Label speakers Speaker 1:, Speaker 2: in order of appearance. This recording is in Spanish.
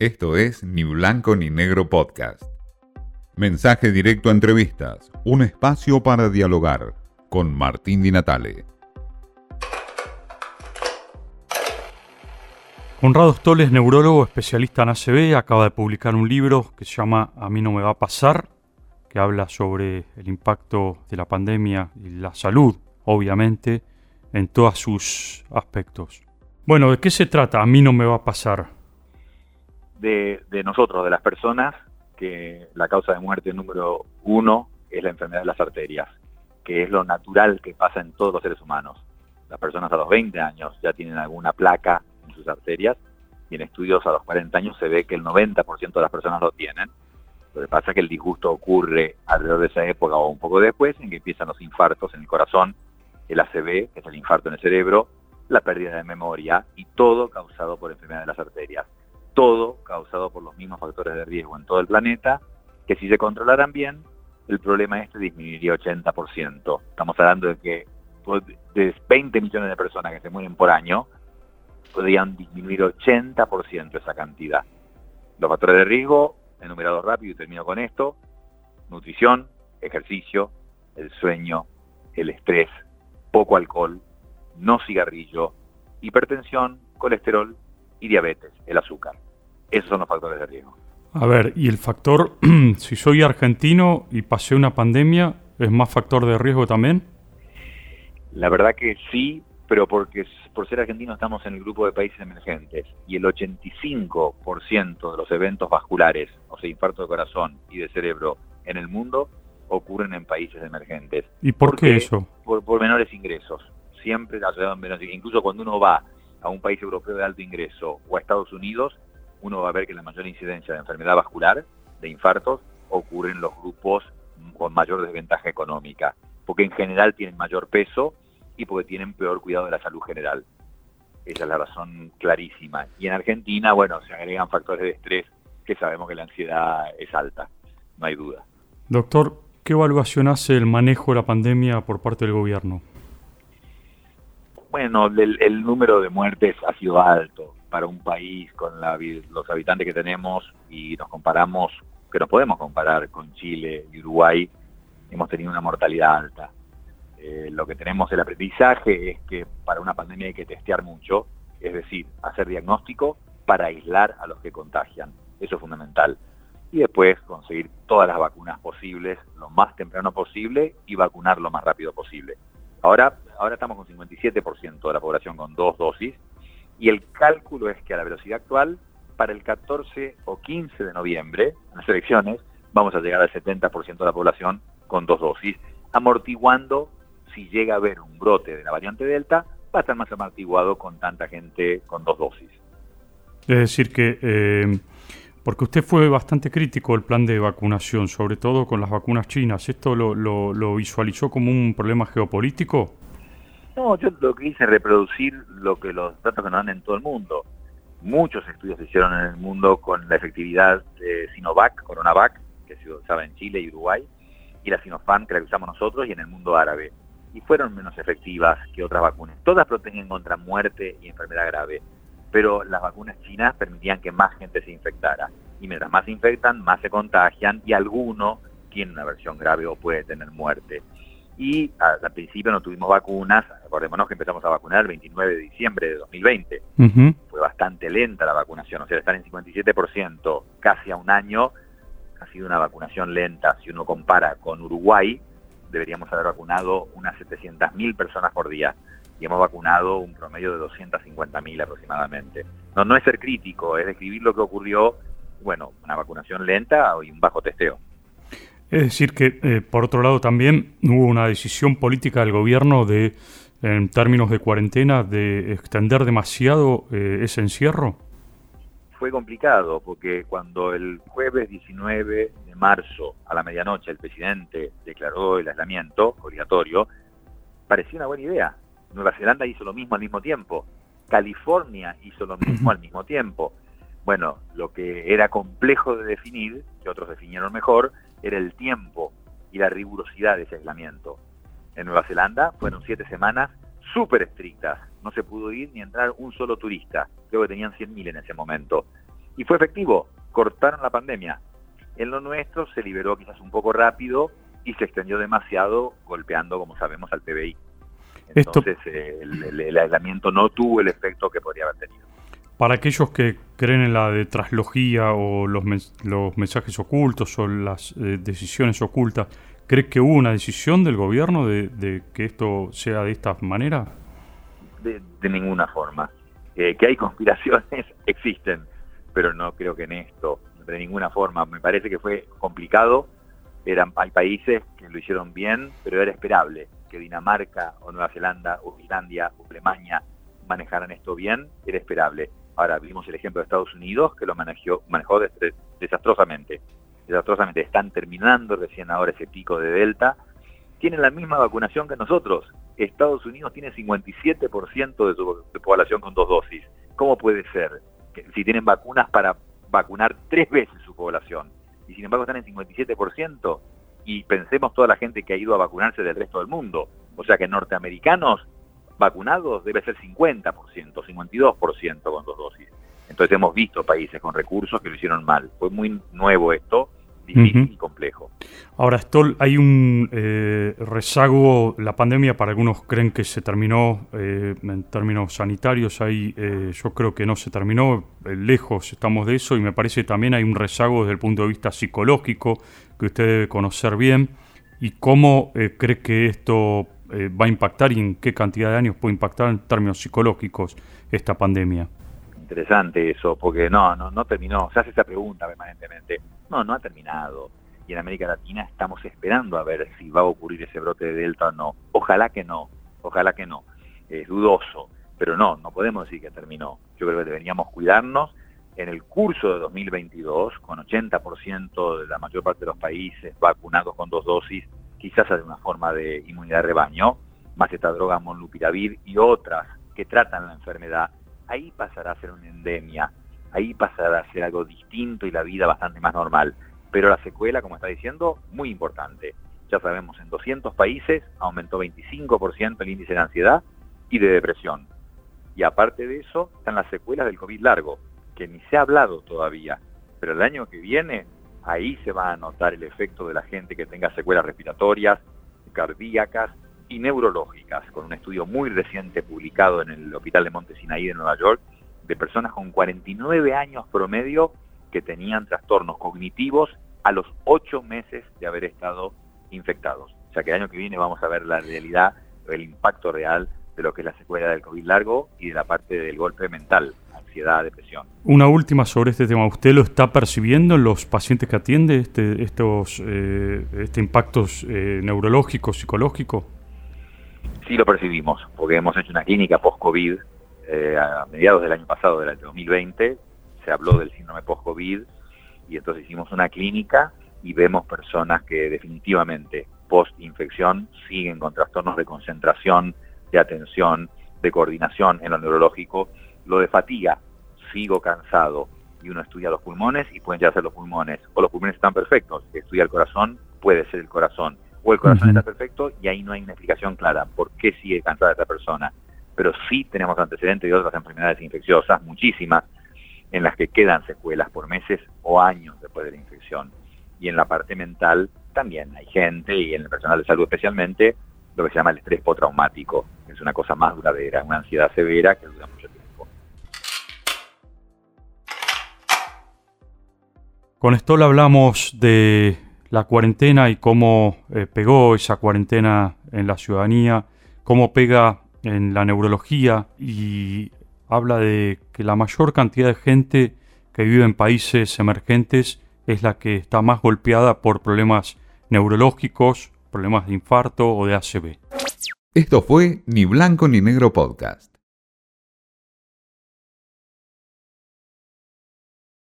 Speaker 1: Esto es Ni Blanco ni Negro Podcast. Mensaje directo a entrevistas, un espacio para dialogar con Martín Di Natale.
Speaker 2: Conrado Stoles, neurólogo especialista en ACV, acaba de publicar un libro que se llama A mí no me va a pasar, que habla sobre el impacto de la pandemia y la salud, obviamente, en todos sus aspectos. Bueno, ¿de qué se trata? A mí no me va a pasar
Speaker 3: de, nosotros, de las personas, que la causa de muerte número uno es la enfermedad de las arterias, que es lo natural que pasa en todos los seres humanos. Las personas a los 20 años ya tienen alguna placa en sus arterias y en estudios a los 40 años se ve que el 90% de las personas lo tienen. Lo que pasa es que el disgusto ocurre alrededor de esa época o un poco después, en que empiezan los infartos en el corazón, el ACV, que es el infarto en el cerebro, la pérdida de memoria y todo causado por enfermedad de las arterias todo causado por los mismos factores de riesgo en todo el planeta, que si se controlaran bien, el problema este disminuiría 80%. Estamos hablando de que de 20 millones de personas que se mueren por año, podrían disminuir 80% esa cantidad. Los factores de riesgo, enumerados rápido y termino con esto, nutrición, ejercicio, el sueño, el estrés, poco alcohol, no cigarrillo, hipertensión, colesterol y diabetes, el azúcar. Esos son los factores de riesgo.
Speaker 2: A ver, ¿y el factor, si soy argentino y pasé una pandemia, es más factor de riesgo también?
Speaker 3: La verdad que sí, pero porque por ser argentino estamos en el grupo de países emergentes y el 85% de los eventos vasculares, o sea, infarto de corazón y de cerebro en el mundo ocurren en países emergentes.
Speaker 2: ¿Y por qué eso?
Speaker 3: Por, por menores ingresos. Siempre, incluso cuando uno va a un país europeo de alto ingreso o a Estados Unidos, uno va a ver que la mayor incidencia de enfermedad vascular, de infartos, ocurre en los grupos con mayor desventaja económica, porque en general tienen mayor peso y porque tienen peor cuidado de la salud general. Esa es la razón clarísima. Y en Argentina, bueno, se agregan factores de estrés que sabemos que la ansiedad es alta, no hay duda.
Speaker 2: Doctor, ¿qué evaluación hace el manejo de la pandemia por parte del gobierno?
Speaker 3: Bueno, el número de muertes ha sido alto para un país con los habitantes que tenemos y nos comparamos, que nos podemos comparar con Chile y Uruguay, hemos tenido una mortalidad alta. Eh, lo que tenemos el aprendizaje es que para una pandemia hay que testear mucho, es decir, hacer diagnóstico para aislar a los que contagian. Eso es fundamental. Y después conseguir todas las vacunas posibles lo más temprano posible y vacunar lo más rápido posible. Ahora, ahora estamos con 57% de la población con dos dosis y el cálculo es que a la velocidad actual, para el 14 o 15 de noviembre, en las elecciones, vamos a llegar al 70% de la población con dos dosis, amortiguando si llega a haber un brote de la variante Delta, va a estar más amortiguado con tanta gente con dos dosis.
Speaker 2: Es decir que, eh, porque usted fue bastante crítico del plan de vacunación, sobre todo con las vacunas chinas, ¿esto lo, lo visualizó como un problema geopolítico?
Speaker 3: No, yo lo que hice es reproducir lo que los datos que nos dan en todo el mundo. Muchos estudios se hicieron en el mundo con la efectividad de Sinovac, Coronavac, que se usaba en Chile y Uruguay, y la Sinopharm, que la usamos nosotros, y en el mundo árabe. Y fueron menos efectivas que otras vacunas. Todas protegen contra muerte y enfermedad grave, pero las vacunas chinas permitían que más gente se infectara. Y mientras más se infectan, más se contagian, y alguno tiene una versión grave o puede tener muerte y al principio no tuvimos vacunas, acordémonos que empezamos a vacunar el 29 de diciembre de 2020. Fue bastante lenta la vacunación, o sea, estar en 57% casi a un año ha sido una vacunación lenta. Si uno compara con Uruguay, deberíamos haber vacunado unas 700.000 personas por día y hemos vacunado un promedio de 250.000 aproximadamente. No, no es ser crítico, es describir lo que ocurrió, bueno, una vacunación lenta y un bajo testeo.
Speaker 2: Es decir, que eh, por otro lado también hubo una decisión política del gobierno de, en términos de cuarentena, de extender demasiado eh, ese encierro.
Speaker 3: Fue complicado porque cuando el jueves 19 de marzo a la medianoche el presidente declaró el aislamiento obligatorio, parecía una buena idea. Nueva Zelanda hizo lo mismo al mismo tiempo. California hizo lo mismo al mismo tiempo. Bueno, lo que era complejo de definir, que otros definieron mejor, era el tiempo y la rigurosidad de ese aislamiento. En Nueva Zelanda fueron siete semanas súper estrictas. No se pudo ir ni entrar un solo turista. Creo que tenían 100.000 en ese momento. Y fue efectivo, cortaron la pandemia. En lo nuestro se liberó quizás un poco rápido y se extendió demasiado, golpeando, como sabemos, al PBI. Entonces el, aislamiento no tuvo el efecto que podría haber tenido.
Speaker 2: Para aquellos que creen en la de traslogía o los, los mensajes ocultos o las eh, decisiones ocultas, ¿cree que hubo una decisión del gobierno de, que esto sea de esta manera?
Speaker 3: De, ninguna forma. Eh, que hay conspiraciones, existen, pero no creo que en esto, de ninguna forma. Me parece que fue complicado. Eran, hay países que lo hicieron bien, pero era esperable que Dinamarca o Nueva Zelanda o Islandia o Alemania manejaran esto bien, era esperable. Ahora vimos el ejemplo de Estados Unidos que lo manejó, manejó desastrosamente. Desastrosamente. Están terminando recién ahora ese pico de Delta. Tienen la misma vacunación que nosotros. Estados Unidos tiene 57% de su población con dos dosis. ¿Cómo puede ser? Si tienen vacunas para vacunar tres veces su población y sin embargo están en 57% y pensemos toda la gente que ha ido a vacunarse del resto del mundo. O sea que norteamericanos vacunados debe ser 50%, 52% con dos dosis. Entonces hemos visto países con recursos que lo hicieron mal. Fue muy nuevo esto, difícil y complejo.
Speaker 2: Ahora, Stoll, hay un eh, rezago, la pandemia para algunos creen que se terminó eh, en términos sanitarios, ahí eh, yo creo que no se terminó, lejos estamos de eso y me parece que también hay un rezago desde el punto de vista psicológico que usted debe conocer bien y cómo cree que esto eh, va a impactar y en qué cantidad de años puede impactar en términos psicológicos esta pandemia.
Speaker 3: Interesante eso, porque no, no, terminó. Se hace esa pregunta permanentemente. No, no ha terminado. Y en América Latina estamos esperando a ver si va a ocurrir ese brote de Delta o no. Ojalá que no, ojalá que no. Es dudoso, pero no, no podemos decir que terminó. Yo creo que deberíamos cuidarnos. En el curso de 2022, con 80% de la mayor parte de los países vacunados con dos dosis, quizás de una forma de inmunidad de rebaño, más esta droga molnupiravir y otras que tratan la enfermedad, ahí pasará a ser una endemia, ahí pasará a ser algo distinto y la vida bastante más normal. Pero la secuela, como está diciendo, muy importante. Ya sabemos, en 200 países aumentó 25% el índice de ansiedad y de depresión. Y aparte de eso, están las secuelas del COVID largo, que ni se ha hablado todavía. Pero el año que viene ahí se va a notar el efecto de la gente que tenga secuelas respiratorias, cardíacas y neurológicas, con un estudio muy reciente publicado en el Hospital de Monte Sinaí de Nueva York, de personas con 49 años promedio que tenían trastornos cognitivos a los 8 meses de haber estado infectados. O sea que el año que viene vamos a ver la realidad, el impacto real de lo que es la secuela del COVID largo y de la parte del golpe mental ansiedad, depresión.
Speaker 2: Una última sobre este tema. ¿Usted lo está percibiendo en los pacientes que atiende, este, estos eh, este impactos eh, neurológicos, psicológicos?
Speaker 3: Sí lo percibimos, porque hemos hecho una clínica post-COVID eh, a mediados del año pasado, del año 2020, se habló del síndrome post-COVID y entonces hicimos una clínica y vemos personas que definitivamente post-infección siguen con trastornos de concentración, de atención, de coordinación en lo neurológico lo de fatiga, sigo cansado, y uno estudia los pulmones y pueden ya ser los pulmones, o los pulmones están perfectos, estudia el corazón, puede ser el corazón, o el corazón está perfecto y ahí no hay una explicación clara por qué sigue cansada esta persona. Pero sí tenemos antecedentes de otras enfermedades infecciosas, muchísimas, en las que quedan secuelas por meses o años después de la infección. Y en la parte mental también hay gente, y en el personal de salud especialmente, lo que se llama el estrés postraumático, que es una cosa más duradera, una ansiedad severa que dura
Speaker 2: Con esto hablamos de la cuarentena y cómo eh, pegó esa cuarentena en la ciudadanía, cómo pega en la neurología y habla de que la mayor cantidad de gente que vive en países emergentes es la que está más golpeada por problemas neurológicos, problemas de infarto o de ACV.
Speaker 1: Esto fue Ni Blanco ni Negro Podcast.